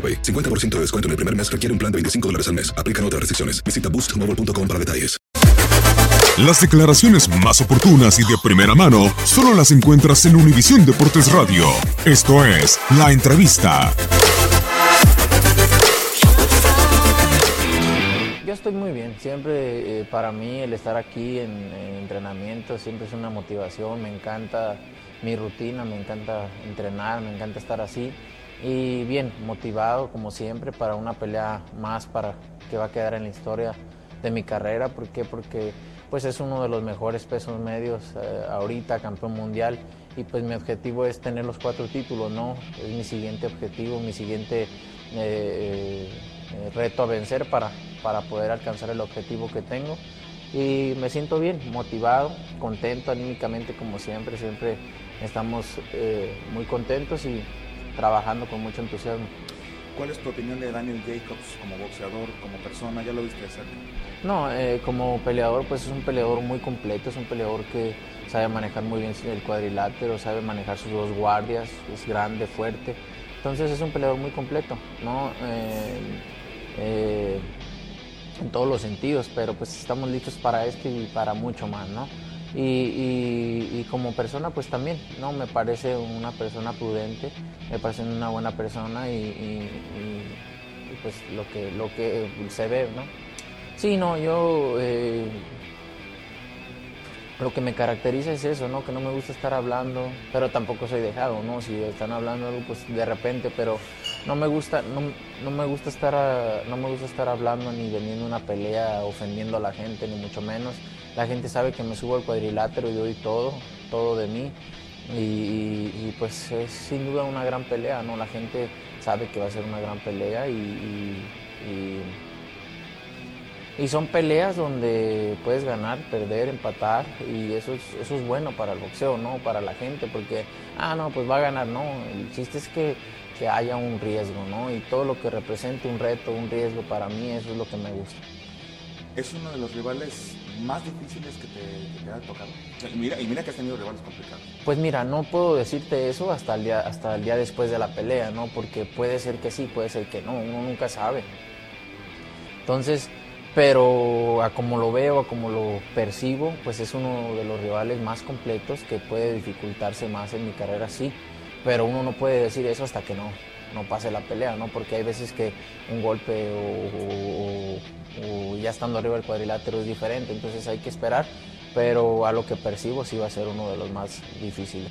AroPay. 50% de descuento en el primer mes requiere un plan de 25 dólares al mes. Aplican otras restricciones. Visita boostmobile.com para detalles. Las declaraciones más oportunas y de primera mano solo las encuentras en Univisión Deportes Radio. Esto es La Entrevista. Yo estoy muy bien. Siempre eh, para mí el estar aquí en, en entrenamiento siempre es una motivación. Me encanta mi rutina, me encanta entrenar, me encanta estar así. Y bien, motivado como siempre para una pelea más para que va a quedar en la historia de mi carrera. ¿Por qué? Porque pues es uno de los mejores pesos medios eh, ahorita, campeón mundial. Y pues mi objetivo es tener los cuatro títulos, ¿no? Es mi siguiente objetivo, mi siguiente eh, eh, reto a vencer para, para poder alcanzar el objetivo que tengo. Y me siento bien, motivado, contento anímicamente como siempre. Siempre estamos muy contentos y trabajando con mucho entusiasmo. ¿Cuál es tu opinión de Daniel Jacobs como boxeador, como persona? ¿Ya lo viste de cerca? No, eh, como peleador, pues es un peleador muy completo, es un peleador que sabe manejar muy bien el cuadrilátero, sabe manejar sus dos guardias, es grande, fuerte. Entonces es un peleador muy completo, ¿no? Eh, eh, en todos los sentidos, pero pues estamos listos para esto y para mucho más, ¿no? Y, como persona, pues también, ¿no? Me parece una persona prudente, me parece una buena persona y, pues lo que, lo que se ve, ¿no? Sí, no, yo eh, lo que me caracteriza es eso, ¿no? Que no me gusta estar hablando, pero tampoco soy dejado, ¿no? Si están hablando algo, pues de repente, pero no me gusta, no, no me gusta estar, a- no me gusta estar hablando ni vendiendo una pelea, ofendiendo a la gente, ni mucho menos. La gente sabe que me subo al cuadrilátero y doy todo, todo de mí. Y, pues es sin duda una gran pelea, ¿no? La gente sabe que va a ser una gran pelea y y son peleas donde puedes ganar, perder, empatar y eso es, eso es bueno para el boxeo, ¿no? Para la gente, porque, ah, no, pues va a ganar, no. El chiste es que, que haya un riesgo, ¿no? Y todo lo que represente un reto, un riesgo para mí, eso es lo que me gusta. Es uno de los rivales más difíciles que te, que te ha tocado. Y mira, y mira que has tenido rivales complicados. Pues mira, no puedo decirte eso hasta el día, hasta el día después de la pelea, ¿no? Porque puede ser que sí, puede ser que no, uno nunca sabe. Entonces, pero a como lo veo, a como lo percibo, pues es uno de los rivales más completos que puede dificultarse más en mi carrera, sí. Pero uno no puede decir eso hasta que no, no pase la pelea, ¿no? Porque hay veces que un golpe o, o- o ya estando arriba del cuadrilátero es diferente, entonces hay que esperar. Pero a lo que percibo sí va a ser uno de los más difíciles.